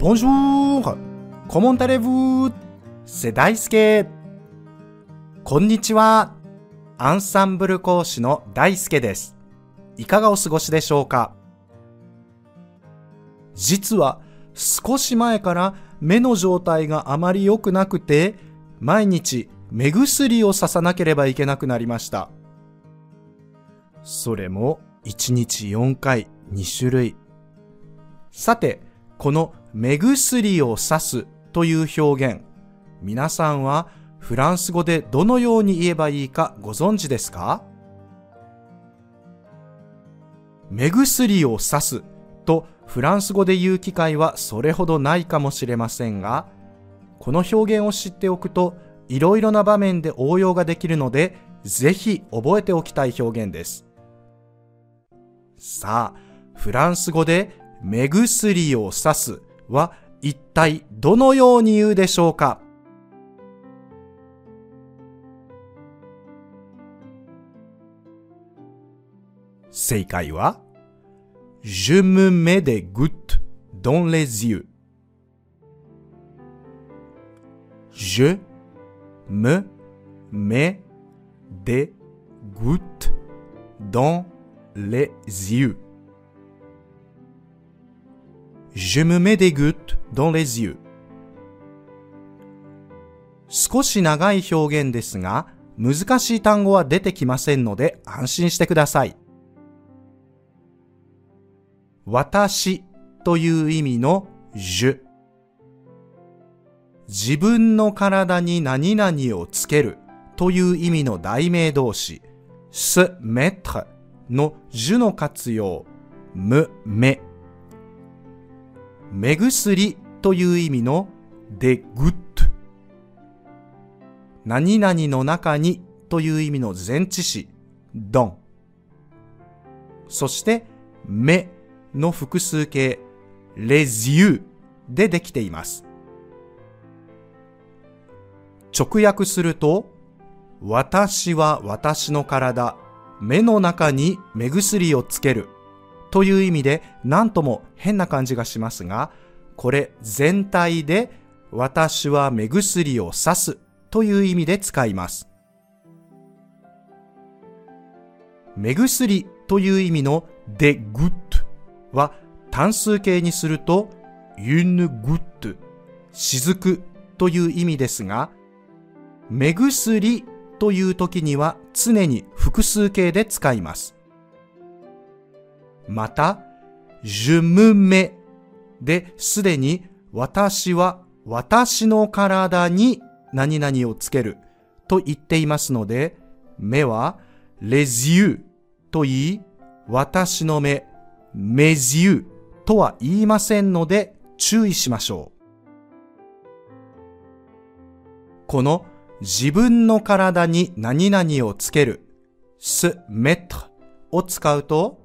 Bonjour! Comment allez-vous? C'est Daisuke. こんにちは。アンサンブル講師の大輔です。いかがお過ごしでしょうか？実は少し前から目の状態があまり良くなくて、毎日目薬をささなければいけなくなりました。それも1日4回2種類。さて、この目薬をさすという表現、皆さんはフランス語でどのように言えばいいかご存知ですか？目薬をさすとフランス語で言う機会はそれほどないかもしれませんが、この表現を知っておくといろいろな場面で応用ができるので、ぜひ覚えておきたい表現です。さあ、フランス語で目薬をさす。は一体どのように言うでしょうか正解は Je me mets des gouttes dans les yeux. Je me mets des gouttes dans les yeux. Je me mets des gouttes dans les yeux. 少し長い表現ですが、難しい単語は出てきませんので安心してください。私という意味の je。自分の体に何々をつけるという意味の代名動詞 se mettre の je の活用 me me 目薬という意味の degut 何々の中にという意味の前置詞。don そして目の複数形 les yeux でできています。直訳すると、私は私の体、目の中に目薬をつける。という意味で何とも変な感じがしますが、これ全体で私は目薬を刺すという意味で使います。目薬という意味の de goutte は単数形にすると une goutte 雫という意味ですが、目薬という時には常に複数形で使います。また、je me mets ですでに私は私の体に何々をつけると言っていますので、目は les yeux と言い、私の目、mes yeux とは言いませんので注意しましょう。この自分の体に何々をつける se mettre を使うと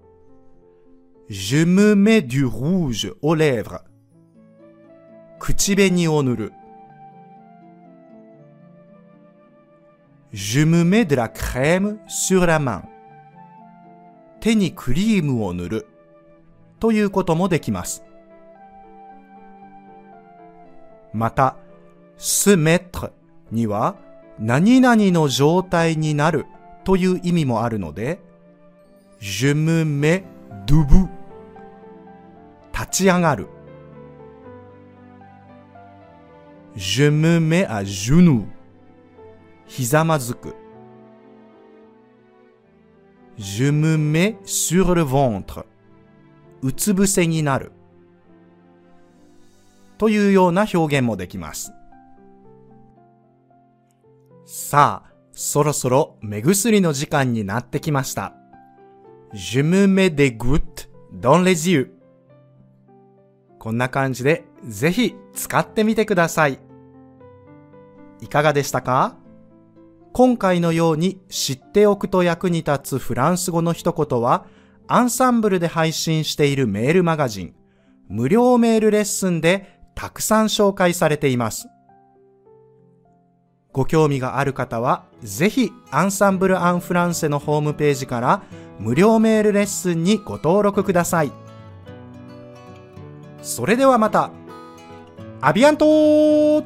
je me mets du rouge aux lèvres 口紅を塗る je me mets de la crème sur la main 手にクリームを塗るということもできます。また、se mettre には何々の状態になるという意味もあるので、je me mets debout 立ち上がる je me mets à genoux ひざまずく je me mets sur le ventre うつ伏せになるというような表現もできます。さあ、そろそろ目薬の時間になってきました。Je me mets des gouttes dans les yeux こんな感じでぜひ使ってみてください。いかがでしたか？今回のように知っておくと役に立つフランス語の一言はアンサンブルで配信しているメールマガジン無料メールレッスンでたくさん紹介されています。ご興味がある方は、ぜひアンサンブル・アン・フランセのホームページから無料メールレッスンにご登録ください。それではまた。アビアント